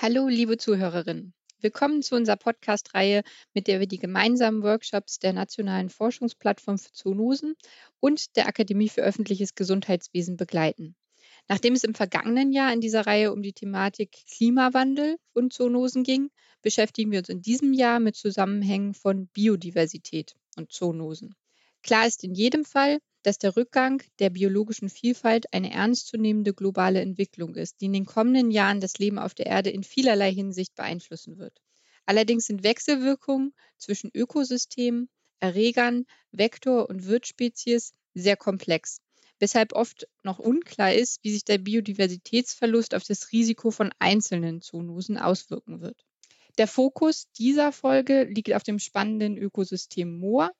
Hallo, liebe Zuhörerinnen. Willkommen zu unserer Podcast-Reihe, mit der wir die gemeinsamen Workshops der Nationalen Forschungsplattform für Zoonosen und der Akademie für öffentliches Gesundheitswesen begleiten. Nachdem es im vergangenen Jahr in dieser Reihe um die Thematik Klimawandel und Zoonosen ging, beschäftigen wir uns in diesem Jahr mit Zusammenhängen von Biodiversität und Zoonosen. Klar ist in jedem Fall, dass der Rückgang der biologischen Vielfalt eine ernstzunehmende globale Entwicklung ist, die in den kommenden Jahren das Leben auf der Erde in vielerlei Hinsicht beeinflussen wird. Allerdings sind Wechselwirkungen zwischen Ökosystemen, Erregern, Vektor und Wirtsspezies sehr komplex, weshalb oft noch unklar ist, wie sich der Biodiversitätsverlust auf das Risiko von einzelnen Zoonosen auswirken wird. Der Fokus dieser Folge liegt auf dem spannenden Ökosystem Moor,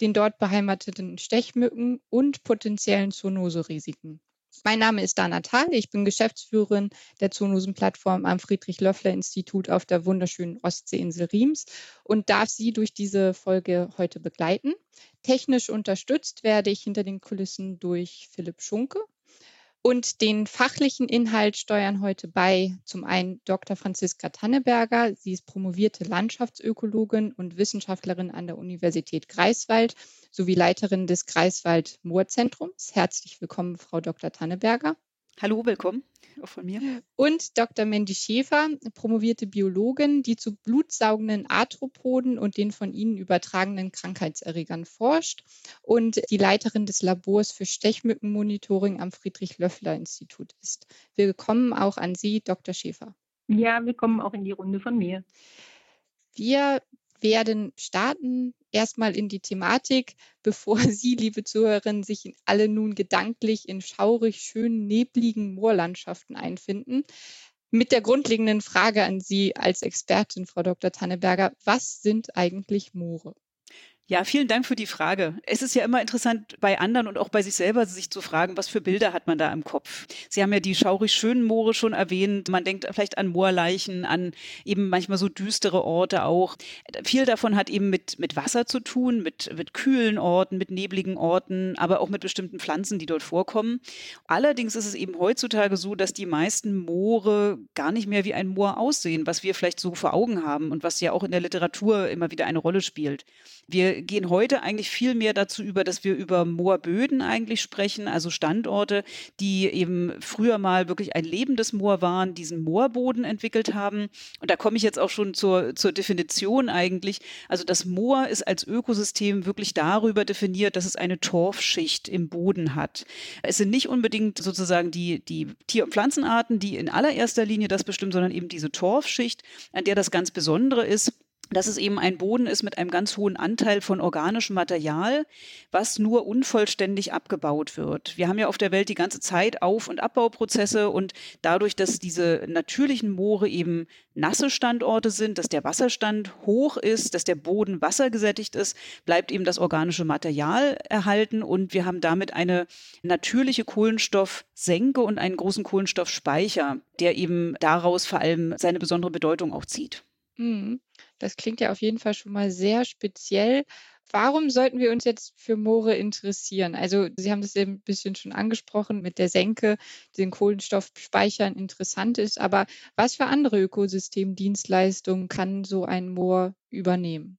den dort beheimateten Stechmücken und potenziellen Zoonoserisiken. Mein Name ist Dana Thal, ich bin Geschäftsführerin der Zoonosenplattform am Friedrich-Löffler-Institut auf der wunderschönen Ostseeinsel Riems und darf Sie durch diese Folge heute begleiten. Technisch unterstützt werde ich hinter den Kulissen durch Philipp Schunke. Und den fachlichen Inhalt steuern heute bei zum einen Dr. Franziska Tanneberger. Sie ist promovierte Landschaftsökologin und Wissenschaftlerin an der Universität Greifswald sowie Leiterin des Greifswald Moorzentrums. Herzlich willkommen, Frau Dr. Tanneberger. Hallo, willkommen auch von mir. Und Dr. Mandy Schäfer, promovierte Biologin, die zu blutsaugenden Arthropoden und den von ihnen übertragenen Krankheitserregern forscht und die Leiterin des Labors für Stechmückenmonitoring am Friedrich-Löffler-Institut ist. Willkommen auch an Sie, Dr. Schäfer. Ja, willkommen auch in die Runde von mir. Wir werden starten erstmal in die Thematik, bevor Sie, liebe Zuhörerinnen, sich alle nun gedanklich in schaurig schönen, nebligen Moorlandschaften einfinden. Mit der grundlegenden Frage an Sie als Expertin, Frau Dr. Tanneberger, was sind eigentlich Moore? Ja, vielen Dank für die Frage. Es ist ja immer interessant, bei anderen und auch bei sich selber sich zu fragen, was für Bilder hat man da im Kopf? Sie haben ja die schaurig schönen Moore schon erwähnt. Man denkt vielleicht an Moorleichen, an eben manchmal so düstere Orte auch. Viel davon hat eben mit, mit Wasser zu tun, mit, mit kühlen Orten, mit nebligen Orten, aber auch mit bestimmten Pflanzen, die dort vorkommen. Allerdings ist es eben heutzutage so, dass die meisten Moore gar nicht mehr wie ein Moor aussehen, was wir vielleicht so vor Augen haben und was ja auch in der Literatur immer wieder eine Rolle spielt. Wir gehen heute eigentlich viel mehr dazu über, dass wir über Moorböden eigentlich sprechen, also Standorte, die eben früher mal wirklich ein lebendes Moor waren, diesen Moorboden entwickelt haben. Und da komme ich jetzt auch schon zur, zur Definition eigentlich. Also das Moor ist als Ökosystem wirklich darüber definiert, dass es eine Torfschicht im Boden hat. Es sind nicht unbedingt sozusagen die, die Tier- und Pflanzenarten, die in allererster Linie das bestimmen, sondern eben diese Torfschicht, an der das ganz Besondere ist dass es eben ein Boden ist mit einem ganz hohen Anteil von organischem Material, was nur unvollständig abgebaut wird. Wir haben ja auf der Welt die ganze Zeit Auf- und Abbauprozesse und dadurch, dass diese natürlichen Moore eben nasse Standorte sind, dass der Wasserstand hoch ist, dass der Boden wassergesättigt ist, bleibt eben das organische Material erhalten und wir haben damit eine natürliche Kohlenstoffsenke und einen großen Kohlenstoffspeicher, der eben daraus vor allem seine besondere Bedeutung auch zieht. Mhm. Das klingt ja auf jeden Fall schon mal sehr speziell. Warum sollten wir uns jetzt für Moore interessieren? Also Sie haben das ja ein bisschen schon angesprochen mit der Senke, den Kohlenstoffspeichern interessant ist. Aber was für andere Ökosystemdienstleistungen kann so ein Moor übernehmen?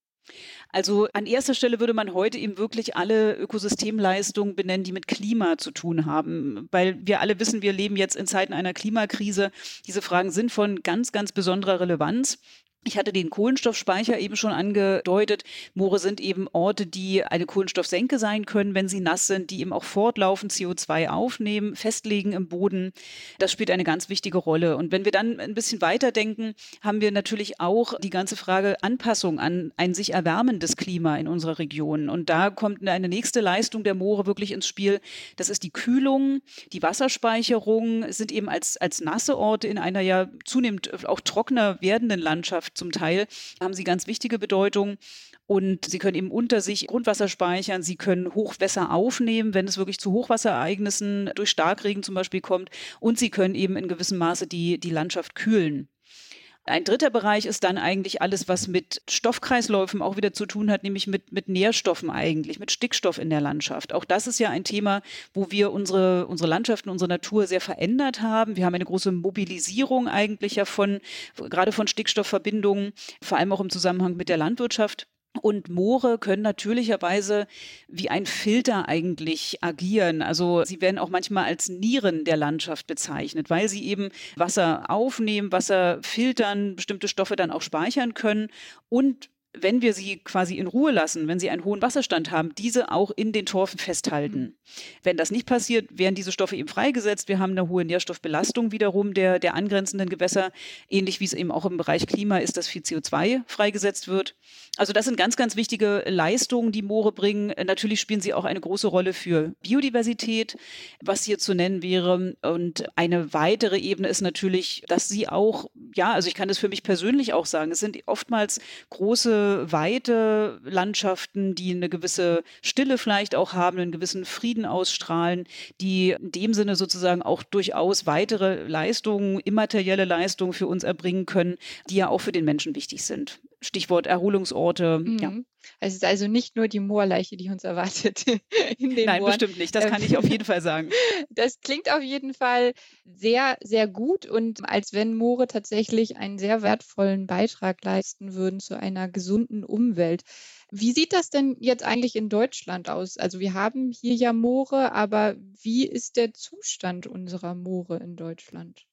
Also an erster Stelle würde man heute eben wirklich alle Ökosystemleistungen benennen, die mit Klima zu tun haben, weil wir alle wissen, wir leben jetzt in Zeiten einer Klimakrise. Diese Fragen sind von ganz, ganz besonderer Relevanz. Ich hatte den Kohlenstoffspeicher eben schon angedeutet. Moore sind eben Orte, die eine Kohlenstoffsenke sein können, wenn sie nass sind, die eben auch fortlaufend CO2 aufnehmen, festlegen im Boden. Das spielt eine ganz wichtige Rolle. Und wenn wir dann ein bisschen weiterdenken, haben wir natürlich auch die ganze Frage Anpassung an ein sich erwärmendes Klima in unserer Region. Und da kommt eine nächste Leistung der Moore wirklich ins Spiel. Das ist die Kühlung, die Wasserspeicherung, sind eben als, als nasse Orte in einer ja zunehmend auch trockener werdenden Landschaft Zum Teil haben sie ganz wichtige Bedeutung. Und sie können eben unter sich Grundwasser speichern, sie können Hochwässer aufnehmen, wenn es wirklich zu Hochwasserereignissen durch Starkregen zum Beispiel kommt. Und sie können eben in gewissem Maße die, die Landschaft kühlen. Ein dritter Bereich ist dann eigentlich alles, was mit Stoffkreisläufen auch wieder zu tun hat, nämlich mit, mit Nährstoffen eigentlich, mit Stickstoff in der Landschaft. Auch das ist ja ein Thema, wo wir unsere, unsere Landschaften, unsere Natur sehr verändert haben. Wir haben eine große Mobilisierung eigentlich ja von, gerade von Stickstoffverbindungen, vor allem auch im Zusammenhang mit der Landwirtschaft. Und Moore können natürlicherweise wie ein Filter eigentlich agieren. Also sie werden auch manchmal als Nieren der Landschaft bezeichnet, weil sie eben Wasser aufnehmen, Wasser filtern, bestimmte Stoffe dann auch speichern können und wenn wir sie quasi in Ruhe lassen, wenn sie einen hohen Wasserstand haben, diese auch in den Torfen festhalten. Mhm. Wenn das nicht passiert, werden diese Stoffe eben freigesetzt. Wir haben eine hohe Nährstoffbelastung wiederum der, der angrenzenden Gewässer, ähnlich wie es eben auch im Bereich Klima ist, dass viel CO2 freigesetzt wird. Also das sind ganz, ganz wichtige Leistungen, die Moore bringen. Natürlich spielen sie auch eine große Rolle für Biodiversität, was hier zu nennen wäre. Und eine weitere Ebene ist natürlich, dass sie auch, ja, also ich kann das für mich persönlich auch sagen, es sind oftmals große weite Landschaften, die eine gewisse Stille vielleicht auch haben, einen gewissen Frieden ausstrahlen, die in dem Sinne sozusagen auch durchaus weitere Leistungen, immaterielle Leistungen für uns erbringen können, die ja auch für den Menschen wichtig sind. Stichwort Erholungsorte. Mhm. Ja. Es ist also nicht nur die Moorleiche, die uns erwartet. In den Nein, Mooren. bestimmt nicht. Das kann ich auf jeden Fall sagen. Das klingt auf jeden Fall sehr, sehr gut und als wenn Moore tatsächlich einen sehr wertvollen Beitrag leisten würden zu einer gesunden Umwelt. Wie sieht das denn jetzt eigentlich in Deutschland aus? Also wir haben hier ja Moore, aber wie ist der Zustand unserer Moore in Deutschland?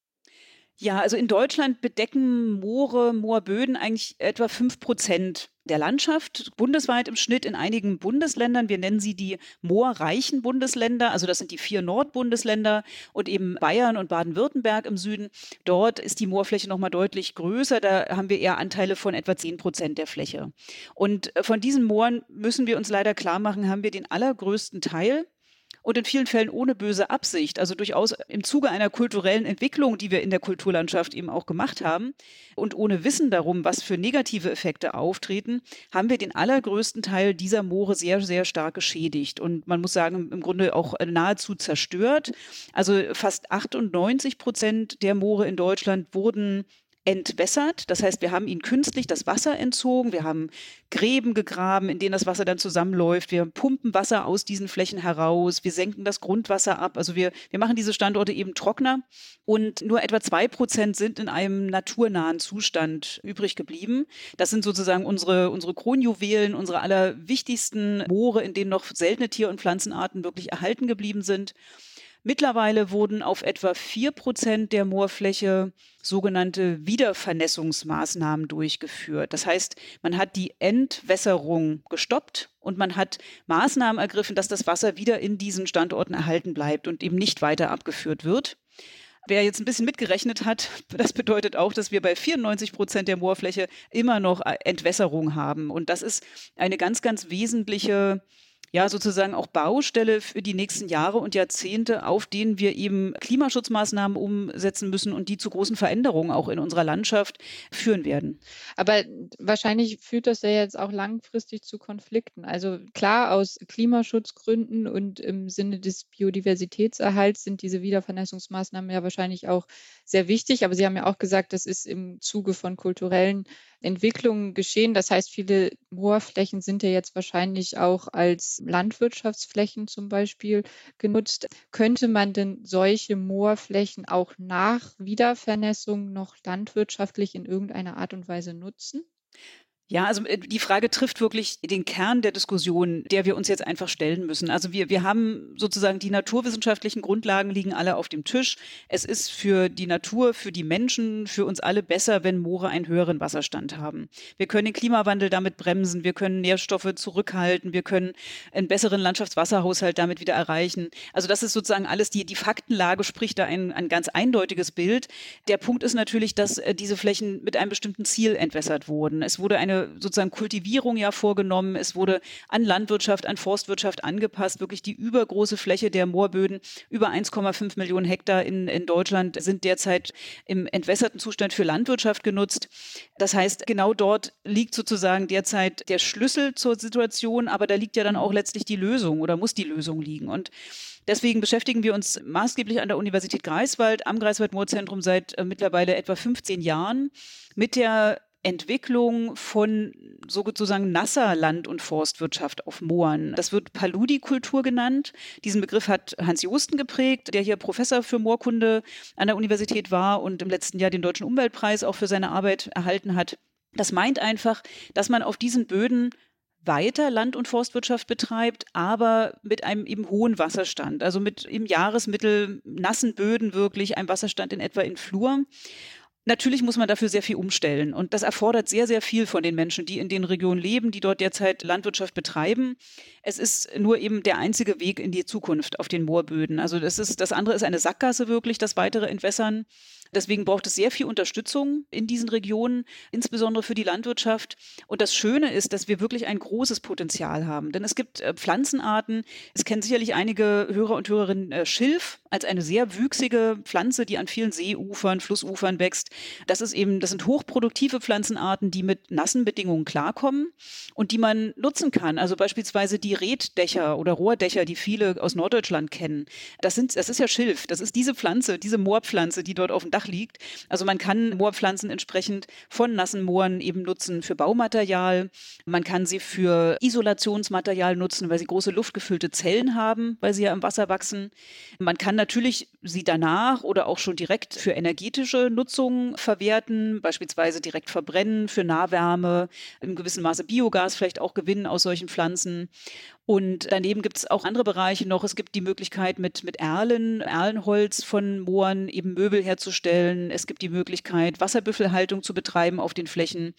Ja, also in Deutschland bedecken Moore, Moorböden eigentlich etwa fünf Prozent der Landschaft, bundesweit im Schnitt in einigen Bundesländern. Wir nennen sie die moorreichen Bundesländer, also das sind die vier Nordbundesländer und eben Bayern und Baden-Württemberg im Süden. Dort ist die Moorfläche nochmal deutlich größer. Da haben wir eher Anteile von etwa zehn Prozent der Fläche. Und äh, von diesen Mooren müssen wir uns leider klar machen, haben wir den allergrößten Teil und in vielen Fällen ohne böse Absicht, also durchaus im Zuge einer kulturellen Entwicklung, die wir in der Kulturlandschaft eben auch gemacht haben und ohne Wissen darum, was für negative Effekte auftreten, haben wir den allergrößten Teil dieser Moore sehr, sehr stark geschädigt und man muss sagen, im Grunde auch nahezu zerstört. Also fast 98 Prozent der Moore in Deutschland wurden entwässert. Das heißt, wir haben ihnen künstlich das Wasser entzogen. Wir haben Gräben gegraben, in denen das Wasser dann zusammenläuft. Wir pumpen Wasser aus diesen Flächen heraus. Wir senken das Grundwasser ab. Also wir, wir machen diese Standorte eben trockener. Und nur etwa zwei Prozent sind in einem naturnahen Zustand übrig geblieben. Das sind sozusagen unsere, unsere Kronjuwelen, unsere allerwichtigsten Moore, in denen noch seltene Tier- und Pflanzenarten wirklich erhalten geblieben sind. Mittlerweile wurden auf etwa vier Prozent der Moorfläche sogenannte Wiedervernässungsmaßnahmen durchgeführt. Das heißt, man hat die Entwässerung gestoppt und man hat Maßnahmen ergriffen, dass das Wasser wieder in diesen Standorten erhalten bleibt und eben nicht weiter abgeführt wird. Wer jetzt ein bisschen mitgerechnet hat, das bedeutet auch, dass wir bei 94 Prozent der Moorfläche immer noch Entwässerung haben. Und das ist eine ganz, ganz wesentliche ja sozusagen auch Baustelle für die nächsten Jahre und Jahrzehnte, auf denen wir eben Klimaschutzmaßnahmen umsetzen müssen und die zu großen Veränderungen auch in unserer Landschaft führen werden. Aber wahrscheinlich führt das ja jetzt auch langfristig zu Konflikten. Also klar, aus Klimaschutzgründen und im Sinne des Biodiversitätserhalts sind diese Wiedervernässungsmaßnahmen ja wahrscheinlich auch sehr wichtig. Aber Sie haben ja auch gesagt, das ist im Zuge von kulturellen Entwicklungen geschehen. Das heißt, viele Moorflächen sind ja jetzt wahrscheinlich auch als Landwirtschaftsflächen zum Beispiel genutzt. Könnte man denn solche Moorflächen auch nach Wiedervernässung noch landwirtschaftlich in irgendeiner Art und Weise nutzen? Ja, also äh, die Frage trifft wirklich den Kern der Diskussion, der wir uns jetzt einfach stellen müssen. Also wir, wir haben sozusagen die naturwissenschaftlichen Grundlagen liegen alle auf dem Tisch. Es ist für die Natur, für die Menschen, für uns alle besser, wenn Moore einen höheren Wasserstand haben. Wir können den Klimawandel damit bremsen, wir können Nährstoffe zurückhalten, wir können einen besseren Landschaftswasserhaushalt damit wieder erreichen. Also das ist sozusagen alles, die, die Faktenlage spricht da ein, ein ganz eindeutiges Bild. Der Punkt ist natürlich, dass äh, diese Flächen mit einem bestimmten Ziel entwässert wurden. Es wurde eine sozusagen Kultivierung ja vorgenommen. Es wurde an Landwirtschaft, an Forstwirtschaft angepasst. Wirklich die übergroße Fläche der Moorböden, über 1,5 Millionen Hektar in, in Deutschland sind derzeit im entwässerten Zustand für Landwirtschaft genutzt. Das heißt, genau dort liegt sozusagen derzeit der Schlüssel zur Situation, aber da liegt ja dann auch letztlich die Lösung oder muss die Lösung liegen. Und Deswegen beschäftigen wir uns maßgeblich an der Universität Greifswald, am Greifswald-Moorzentrum seit äh, mittlerweile etwa 15 Jahren mit der Entwicklung von sozusagen nasser Land- und Forstwirtschaft auf Mooren. Das wird Paludikultur genannt. Diesen Begriff hat Hans Josten geprägt, der hier Professor für Moorkunde an der Universität war und im letzten Jahr den Deutschen Umweltpreis auch für seine Arbeit erhalten hat. Das meint einfach, dass man auf diesen Böden weiter Land- und Forstwirtschaft betreibt, aber mit einem eben hohen Wasserstand, also mit im Jahresmittel nassen Böden wirklich, einem Wasserstand in etwa in Flur. Natürlich muss man dafür sehr viel umstellen und das erfordert sehr, sehr viel von den Menschen, die in den Regionen leben, die dort derzeit Landwirtschaft betreiben. Es ist nur eben der einzige Weg in die Zukunft auf den Moorböden. Also das ist, das andere ist eine Sackgasse wirklich, das weitere Entwässern. Deswegen braucht es sehr viel Unterstützung in diesen Regionen, insbesondere für die Landwirtschaft. Und das Schöne ist, dass wir wirklich ein großes Potenzial haben. Denn es gibt äh, Pflanzenarten, es kennen sicherlich einige Hörer und Hörerinnen äh, Schilf als eine sehr wüchsige Pflanze, die an vielen Seeufern, Flussufern wächst. Das ist eben, das sind hochproduktive Pflanzenarten, die mit nassen Bedingungen klarkommen und die man nutzen kann. Also beispielsweise die Reddächer oder Rohrdächer, die viele aus Norddeutschland kennen. Das sind, das ist ja Schilf. Das ist diese Pflanze, diese Moorpflanze, die dort auf dem Dach liegt. Also man kann Moorpflanzen entsprechend von nassen Mooren eben nutzen für Baumaterial. Man kann sie für Isolationsmaterial nutzen, weil sie große luftgefüllte Zellen haben, weil sie ja im Wasser wachsen. Man kann natürlich sie danach oder auch schon direkt für energetische Verwerten, beispielsweise direkt verbrennen für Nahwärme, im gewissen Maße Biogas vielleicht auch gewinnen aus solchen Pflanzen. Und daneben gibt es auch andere Bereiche noch. Es gibt die Möglichkeit, mit, mit Erlen, Erlenholz von Mooren eben Möbel herzustellen. Es gibt die Möglichkeit, Wasserbüffelhaltung zu betreiben auf den Flächen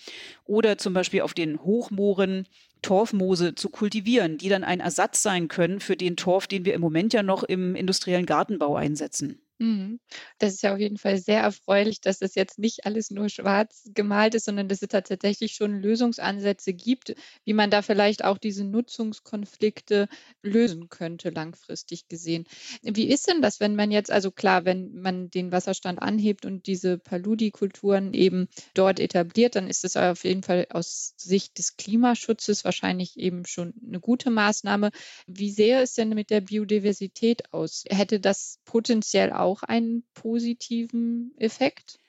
oder zum Beispiel auf den Hochmooren Torfmoose zu kultivieren, die dann ein Ersatz sein können für den Torf, den wir im Moment ja noch im industriellen Gartenbau einsetzen. Mhm. Das ist ja auf jeden Fall sehr erfreulich, dass das jetzt nicht alles nur schwarz gemalt ist, sondern dass es da tatsächlich schon Lösungsansätze gibt, wie man da vielleicht auch diese Nutzungskonflikte lösen könnte, langfristig gesehen. Wie ist denn das, wenn man jetzt, also klar, wenn man den Wasserstand anhebt und diese Paludikulturen eben dort etabliert, dann ist das auf jeden Fall aus Sicht des Klimaschutzes wahrscheinlich eben schon eine gute Maßnahme. Wie sähe es denn mit der Biodiversität aus? Hätte das potenziell auch auch einen positiven Effekt?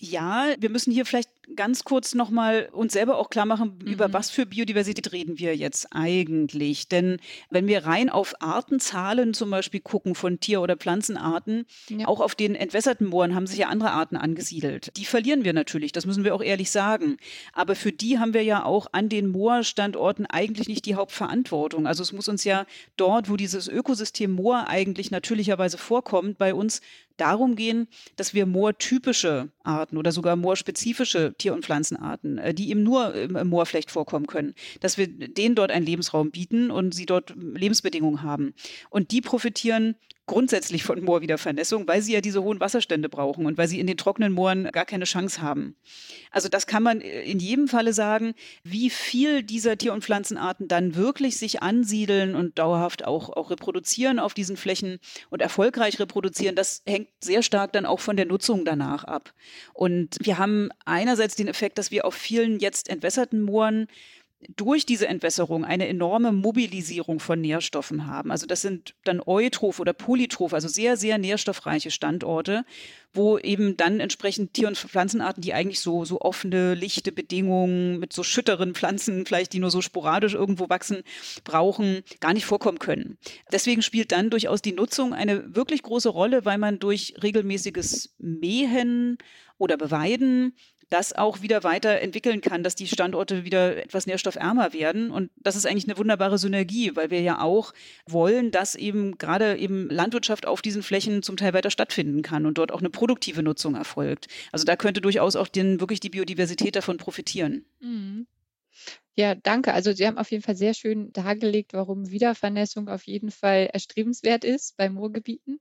Ja, wir müssen hier vielleicht ganz kurz nochmal uns selber auch klar machen, mhm. über was für Biodiversität reden wir jetzt eigentlich. Denn wenn wir rein auf Artenzahlen zum Beispiel gucken von Tier- oder Pflanzenarten, ja. auch auf den entwässerten Mooren haben sich ja andere Arten angesiedelt. Die verlieren wir natürlich, das müssen wir auch ehrlich sagen. Aber für die haben wir ja auch an den Moorstandorten eigentlich nicht die Hauptverantwortung. Also es muss uns ja dort, wo dieses Ökosystem Moor eigentlich natürlicherweise vorkommt, bei uns darum gehen, dass wir moortypische Arten oder sogar moorspezifische Tier- und Pflanzenarten, äh, die eben nur im Moor vielleicht vorkommen können, dass wir denen dort einen Lebensraum bieten und sie dort Lebensbedingungen haben. Und die profitieren grundsätzlich von Moorwiedervernässung, weil sie ja diese hohen Wasserstände brauchen und weil sie in den trockenen Mooren gar keine Chance haben. Also das kann man in jedem Falle sagen, wie viel dieser Tier- und Pflanzenarten dann wirklich sich ansiedeln und dauerhaft auch, auch reproduzieren auf diesen Flächen und erfolgreich reproduzieren, das hängt sehr stark dann auch von der Nutzung danach ab. Und wir haben einerseits den Effekt, dass wir auf vielen jetzt entwässerten Mooren durch diese Entwässerung eine enorme Mobilisierung von Nährstoffen haben. Also das sind dann Eutroph oder Polytroph, also sehr, sehr nährstoffreiche Standorte, wo eben dann entsprechend Tier- und Pflanzenarten, die eigentlich so, so offene, lichte Bedingungen mit so schütteren Pflanzen, vielleicht die nur so sporadisch irgendwo wachsen, brauchen, gar nicht vorkommen können. Deswegen spielt dann durchaus die Nutzung eine wirklich große Rolle, weil man durch regelmäßiges Mähen oder Beweiden das auch wieder weiterentwickeln kann, dass die Standorte wieder etwas nährstoffärmer werden. Und das ist eigentlich eine wunderbare Synergie, weil wir ja auch wollen, dass eben gerade eben Landwirtschaft auf diesen Flächen zum Teil weiter stattfinden kann und dort auch eine produktive Nutzung erfolgt. Also da könnte durchaus auch den, wirklich die Biodiversität davon profitieren. Mhm. Ja, danke. Also Sie haben auf jeden Fall sehr schön dargelegt, warum Wiedervernässung auf jeden Fall erstrebenswert ist bei Moorgebieten.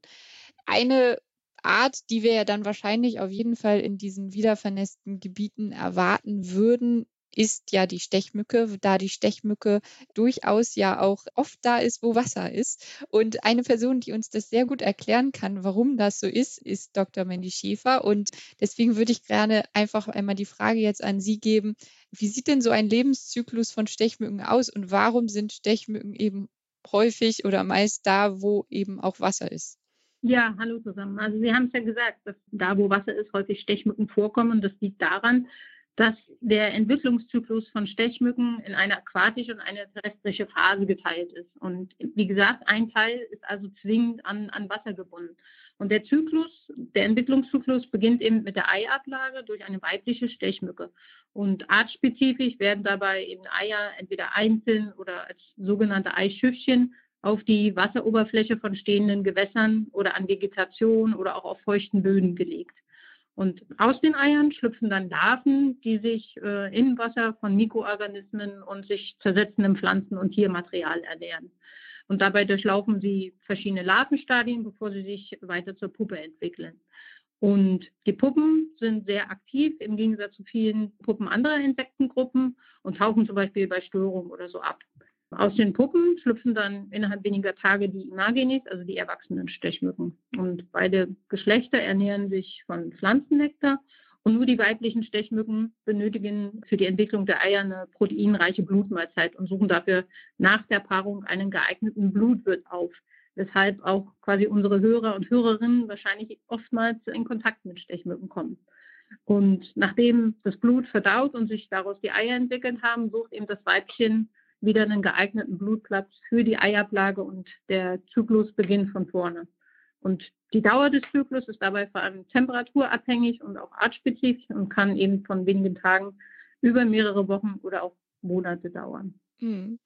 Eine Art, die wir ja dann wahrscheinlich auf jeden Fall in diesen wiedervernässten Gebieten erwarten würden, ist ja die Stechmücke, da die Stechmücke durchaus ja auch oft da ist, wo Wasser ist. Und eine Person, die uns das sehr gut erklären kann, warum das so ist, ist Dr. Mandy Schäfer. Und deswegen würde ich gerne einfach einmal die Frage jetzt an Sie geben. Wie sieht denn so ein Lebenszyklus von Stechmücken aus und warum sind Stechmücken eben häufig oder meist da, wo eben auch Wasser ist? Ja, hallo zusammen. Also Sie haben es ja gesagt, dass da, wo Wasser ist, häufig Stechmücken vorkommen. Und das liegt daran, dass der Entwicklungszyklus von Stechmücken in eine aquatische und eine terrestrische Phase geteilt ist. Und wie gesagt, ein Teil ist also zwingend an, an Wasser gebunden. Und der Zyklus, der Entwicklungszyklus beginnt eben mit der Eiablage durch eine weibliche Stechmücke. Und artspezifisch werden dabei eben Eier entweder einzeln oder als sogenannte Eischüffchen auf die Wasseroberfläche von stehenden Gewässern oder an Vegetation oder auch auf feuchten Böden gelegt. Und aus den Eiern schlüpfen dann Larven, die sich äh, im Wasser von Mikroorganismen und sich zersetzendem Pflanzen- und Tiermaterial ernähren. Und dabei durchlaufen sie verschiedene Larvenstadien, bevor sie sich weiter zur Puppe entwickeln. Und die Puppen sind sehr aktiv im Gegensatz zu vielen Puppen anderer Insektengruppen und tauchen zum Beispiel bei Störungen oder so ab. Aus den Puppen schlüpfen dann innerhalb weniger Tage die Imagenis, also die erwachsenen Stechmücken. Und beide Geschlechter ernähren sich von Pflanzennektar und nur die weiblichen Stechmücken benötigen für die Entwicklung der Eier eine proteinreiche Blutmahlzeit und suchen dafür nach der Paarung einen geeigneten Blutwirt auf, weshalb auch quasi unsere Hörer und Hörerinnen wahrscheinlich oftmals in Kontakt mit Stechmücken kommen. Und nachdem das Blut verdaut und sich daraus die Eier entwickelt haben, sucht eben das Weibchen wieder einen geeigneten Blutplatz für die Eiablage und der Zyklus beginnt von vorne. Und die Dauer des Zyklus ist dabei vor allem temperaturabhängig und auch artspezifisch und kann eben von wenigen Tagen über mehrere Wochen oder auch Monate dauern. Mhm.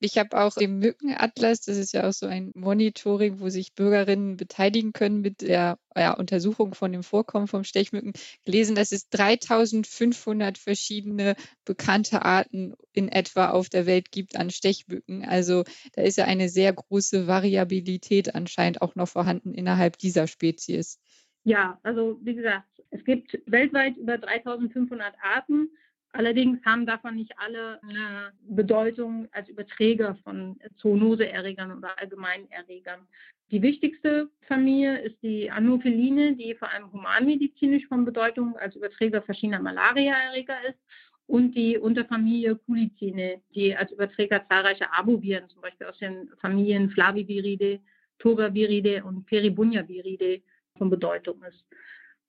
Ich habe auch den Mückenatlas, das ist ja auch so ein Monitoring, wo sich Bürgerinnen beteiligen können mit der ja, Untersuchung von dem Vorkommen von Stechmücken, gelesen, dass es 3500 verschiedene bekannte Arten in etwa auf der Welt gibt an Stechmücken. Also da ist ja eine sehr große Variabilität anscheinend auch noch vorhanden innerhalb dieser Spezies. Ja, also wie gesagt, es gibt weltweit über 3500 Arten. Allerdings haben davon nicht alle eine Bedeutung als Überträger von Zoonoseerregern oder Allgemeinerregern. Die wichtigste Familie ist die Anopheline, die vor allem humanmedizinisch von Bedeutung als Überträger verschiedener Malariaerreger ist und die Unterfamilie Culicine, die als Überträger zahlreicher Arboviren, zum Beispiel aus den Familien Flaviviridae, Togaviridae und Peribuniaviridae von Bedeutung ist.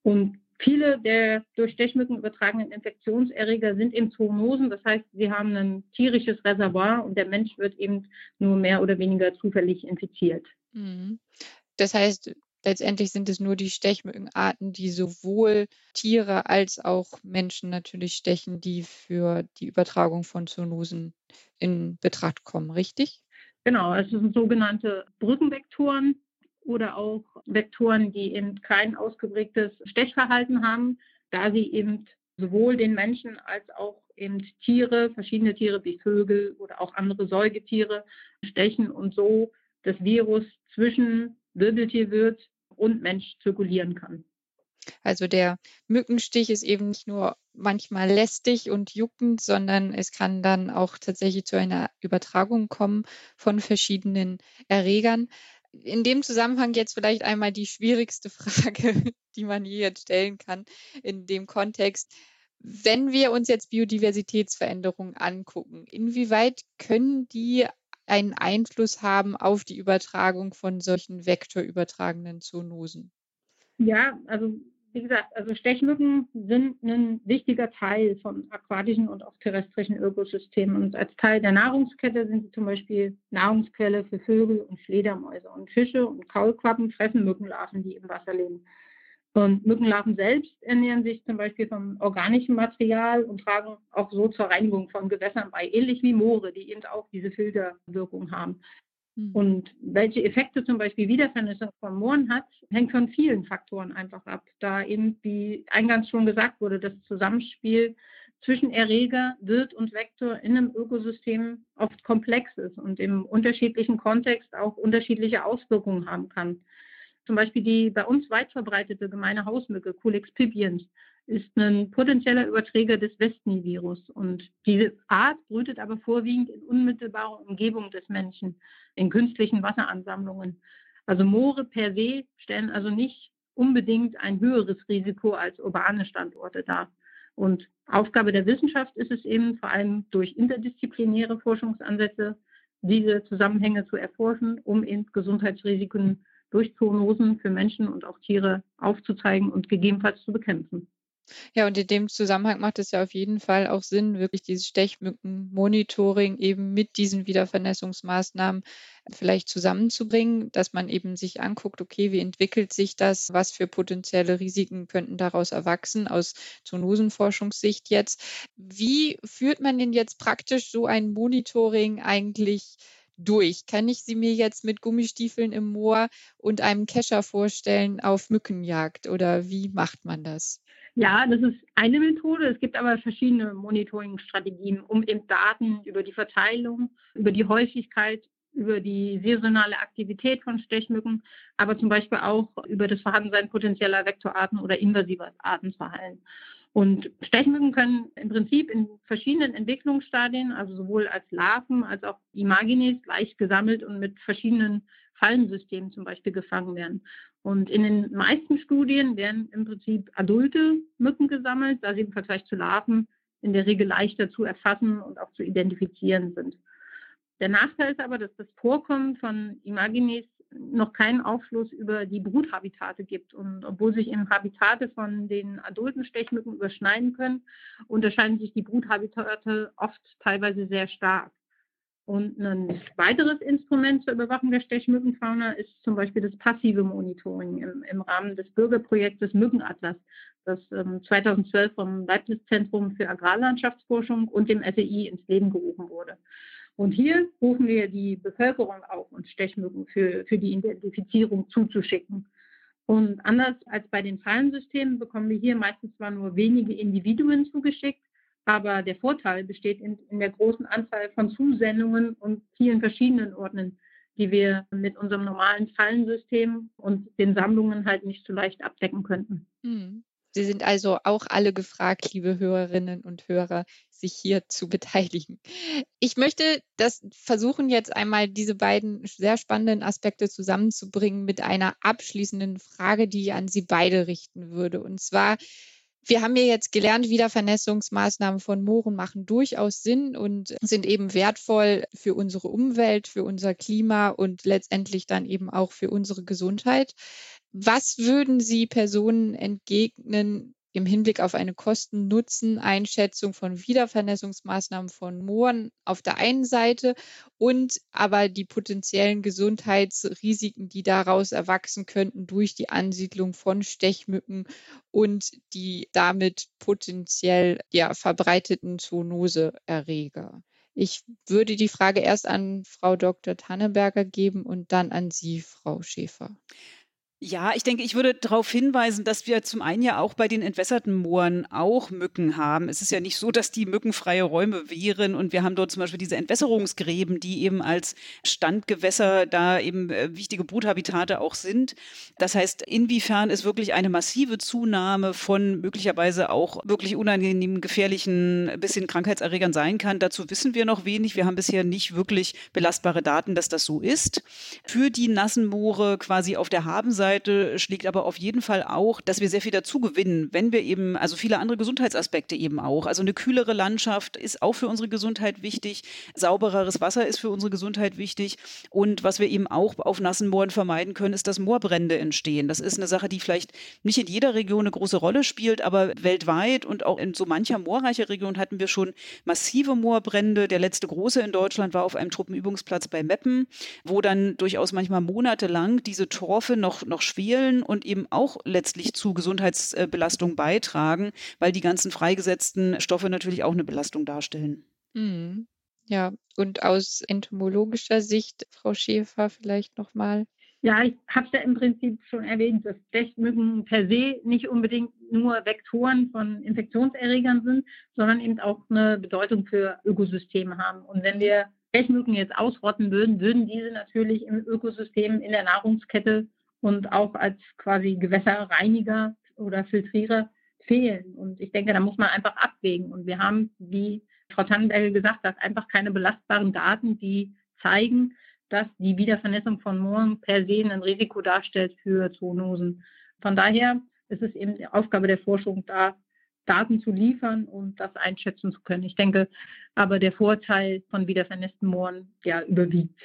Und Viele der durch Stechmücken übertragenen Infektionserreger sind eben Zoonosen, das heißt, sie haben ein tierisches Reservoir und der Mensch wird eben nur mehr oder weniger zufällig infiziert. Mhm. Das heißt, letztendlich sind es nur die Stechmückenarten, die sowohl Tiere als auch Menschen natürlich stechen, die für die Übertragung von Zoonosen in Betracht kommen, richtig? Genau, es sind sogenannte Brückenvektoren oder auch Vektoren, die eben kein ausgeprägtes Stechverhalten haben, da sie eben sowohl den Menschen als auch eben Tiere, verschiedene Tiere wie Vögel oder auch andere Säugetiere stechen und so das Virus zwischen Wirbeltierwirt und Mensch zirkulieren kann. Also der Mückenstich ist eben nicht nur manchmal lästig und juckend, sondern es kann dann auch tatsächlich zu einer Übertragung kommen von verschiedenen Erregern in dem Zusammenhang jetzt vielleicht einmal die schwierigste Frage, die man je jetzt stellen kann in dem Kontext. Wenn wir uns jetzt Biodiversitätsveränderungen angucken, inwieweit können die einen Einfluss haben auf die Übertragung von solchen vektorübertragenen Zoonosen? Ja, also wie gesagt, also Stechmücken sind ein wichtiger Teil von aquatischen und auch terrestrischen Ökosystemen. Und als Teil der Nahrungskette sind sie zum Beispiel Nahrungsquelle für Vögel und Fledermäuse. Und Fische und Kaulquappen fressen Mückenlarven, die im Wasser leben. Und Mückenlarven selbst ernähren sich zum Beispiel vom organischen Material und tragen auch so zur Reinigung von Gewässern bei, ähnlich wie Moore, die eben auch diese Filterwirkung haben. Mhm. Und welche Effekte zum Beispiel Wiedervernässung von Mooren hat, hängt von vielen Faktoren einfach ab. Da eben, wie eingangs schon gesagt wurde, das Zusammenspiel zwischen Erreger, Wirt und Vektor in einem Ökosystem oft komplex ist und im unterschiedlichen Kontext auch unterschiedliche Auswirkungen haben kann. Zum Beispiel die bei uns weit verbreitete gemeine Hausmücke, Culex pipiens, ist ein potenzieller Überträger des Westnil-Virus. Und diese Art brütet aber vorwiegend in unmittelbarer Umgebung des Menschen, in künstlichen Wasseransammlungen. Also Moore per se stellen also nicht unbedingt ein höheres Risiko als urbane Standorte dar. Und Aufgabe der Wissenschaft ist es eben vor allem durch interdisziplinäre Forschungsansätze diese Zusammenhänge zu erforschen, um eben Gesundheitsrisiken durch Zoonosen für Menschen und auch Tiere aufzuzeigen und gegebenenfalls zu bekämpfen. Ja, und in dem Zusammenhang macht es ja auf jeden Fall auch Sinn, wirklich dieses Stechmückenmonitoring eben mit diesen Wiedervernässungsmaßnahmen vielleicht zusammenzubringen, dass man eben sich anguckt, okay, wie entwickelt sich das, was für potenzielle Risiken könnten daraus erwachsen aus Zoonosenforschungssicht jetzt. Wie führt man denn jetzt praktisch so ein Monitoring eigentlich durch? Kann ich sie mir jetzt mit Gummistiefeln im Moor und einem Kescher vorstellen auf Mückenjagd oder wie macht man das? Ja, das ist eine Methode. Es gibt aber verschiedene Monitoring-Strategien, um eben Daten über die Verteilung, über die Häufigkeit, über die saisonale Aktivität von Stechmücken, aber zum Beispiel auch über das Vorhandensein potenzieller Vektorarten oder invasiver Arten zu heilen. Und Stechmücken können im Prinzip in verschiedenen Entwicklungsstadien, also sowohl als Larven als auch Imagines, leicht gesammelt und mit verschiedenen Fallensystemen zum Beispiel gefangen werden. Und in den meisten Studien werden im Prinzip adulte Mücken gesammelt, da sie im Vergleich zu Larven in der Regel leichter zu erfassen und auch zu identifizieren sind. Der Nachteil ist aber, dass das Vorkommen von Imagines noch keinen Aufschluss über die Bruthabitate gibt. Und obwohl sich im Habitate von den adulten Stechmücken überschneiden können, unterscheiden sich die Bruthabitate oft teilweise sehr stark. Und ein weiteres Instrument zur Überwachung der Stechmückenfauna ist zum Beispiel das passive Monitoring im, im Rahmen des Bürgerprojektes Mückenatlas, das ähm, 2012 vom Leibniz-Zentrum für Agrarlandschaftsforschung und dem SEI ins Leben gerufen wurde. Und hier rufen wir die Bevölkerung auf, uns Stechmücken für, für die Identifizierung zuzuschicken. Und anders als bei den Fallensystemen bekommen wir hier meistens zwar nur wenige Individuen zugeschickt, aber der Vorteil besteht in, in der großen Anzahl von Zusendungen und vielen verschiedenen Ordnern, die wir mit unserem normalen Fallensystem und den Sammlungen halt nicht so leicht abdecken könnten. Hm. Sie sind also auch alle gefragt, liebe Hörerinnen und Hörer, sich hier zu beteiligen. Ich möchte das versuchen, jetzt einmal diese beiden sehr spannenden Aspekte zusammenzubringen mit einer abschließenden Frage, die ich an Sie beide richten würde. Und zwar, wir haben ja jetzt gelernt, Wiedervernässungsmaßnahmen von Mooren machen durchaus Sinn und sind eben wertvoll für unsere Umwelt, für unser Klima und letztendlich dann eben auch für unsere Gesundheit. Was würden Sie Personen entgegnen, im Hinblick auf eine Kosten-Nutzen-Einschätzung von Wiedervernässungsmaßnahmen von Mooren auf der einen Seite und aber die potenziellen Gesundheitsrisiken, die daraus erwachsen könnten durch die Ansiedlung von Stechmücken und die damit potenziell ja, verbreiteten Zoonoseerreger. Ich würde die Frage erst an Frau Dr. Tanneberger geben und dann an Sie, Frau Schäfer. Ja, ich denke, ich würde darauf hinweisen, dass wir zum einen ja auch bei den entwässerten Mooren auch Mücken haben. Es ist ja nicht so, dass die mückenfreie Räume wären und wir haben dort zum Beispiel diese Entwässerungsgräben, die eben als Standgewässer da eben äh, wichtige Bruthabitate auch sind. Das heißt, inwiefern es wirklich eine massive Zunahme von möglicherweise auch wirklich unangenehmen, gefährlichen bis hin Krankheitserregern sein kann, dazu wissen wir noch wenig. Wir haben bisher nicht wirklich belastbare Daten, dass das so ist. Für die nassen Moore quasi auf der Habenseite Seite schlägt aber auf jeden Fall auch, dass wir sehr viel dazu gewinnen, wenn wir eben, also viele andere Gesundheitsaspekte eben auch. Also eine kühlere Landschaft ist auch für unsere Gesundheit wichtig. Saubereres Wasser ist für unsere Gesundheit wichtig. Und was wir eben auch auf nassen Mooren vermeiden können, ist, dass Moorbrände entstehen. Das ist eine Sache, die vielleicht nicht in jeder Region eine große Rolle spielt, aber weltweit und auch in so mancher moorreicher Region hatten wir schon massive Moorbrände. Der letzte große in Deutschland war auf einem Truppenübungsplatz bei Meppen, wo dann durchaus manchmal monatelang diese Torfe noch, noch schwelen und eben auch letztlich zu Gesundheitsbelastung beitragen, weil die ganzen freigesetzten Stoffe natürlich auch eine Belastung darstellen. Mhm. Ja, und aus entomologischer Sicht, Frau Schäfer, vielleicht nochmal. Ja, ich habe es ja im Prinzip schon erwähnt, dass Stechmücken per se nicht unbedingt nur Vektoren von Infektionserregern sind, sondern eben auch eine Bedeutung für Ökosysteme haben. Und wenn wir Stechmücken jetzt ausrotten würden, würden diese natürlich im Ökosystem in der Nahrungskette und auch als quasi Gewässerreiniger oder Filtrierer fehlen. Und ich denke, da muss man einfach abwägen. Und wir haben, wie Frau Tannenberger gesagt hat, einfach keine belastbaren Daten, die zeigen, dass die Wiedervernässung von Mooren per se ein Risiko darstellt für Zoonosen. Von daher ist es eben die Aufgabe der Forschung, da Daten zu liefern und das einschätzen zu können. Ich denke aber, der Vorteil von wiedervernässten Mooren ja überwiegt.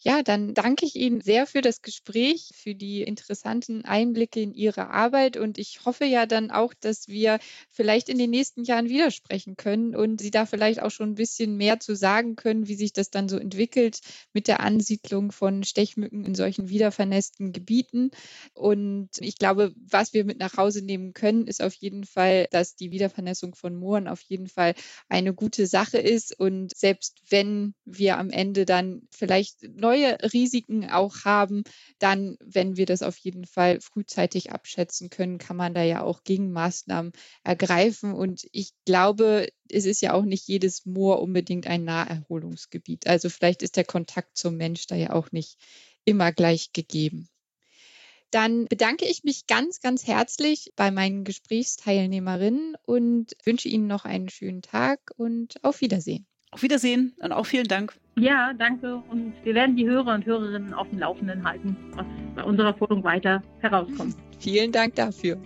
Ja, dann danke ich Ihnen sehr für das Gespräch, für die interessanten Einblicke in Ihre Arbeit und ich hoffe ja dann auch, dass wir vielleicht in den nächsten Jahren widersprechen können und Sie da vielleicht auch schon ein bisschen mehr zu sagen können, wie sich das dann so entwickelt mit der Ansiedlung von Stechmücken in solchen wiedervernässten Gebieten. Und ich glaube, was wir mit nach Hause nehmen können, ist auf jeden Fall, dass die Wiedervernässung von Mooren auf jeden Fall eine gute Sache ist und selbst wenn wir am Ende dann vielleicht noch neue Risiken auch haben, dann, wenn wir das auf jeden Fall frühzeitig abschätzen können, kann man da ja auch Gegenmaßnahmen ergreifen. Und ich glaube, es ist ja auch nicht jedes Moor unbedingt ein Naherholungsgebiet. Also vielleicht ist der Kontakt zum Mensch da ja auch nicht immer gleich gegeben. Dann bedanke ich mich ganz, ganz herzlich bei meinen Gesprächsteilnehmerinnen und wünsche Ihnen noch einen schönen Tag und auf Wiedersehen. Auf Wiedersehen und auch vielen Dank. Ja, danke. Und wir werden die Hörer und Hörerinnen auf dem Laufenden halten, was bei unserer Forschung weiter herauskommt. Vielen Dank dafür.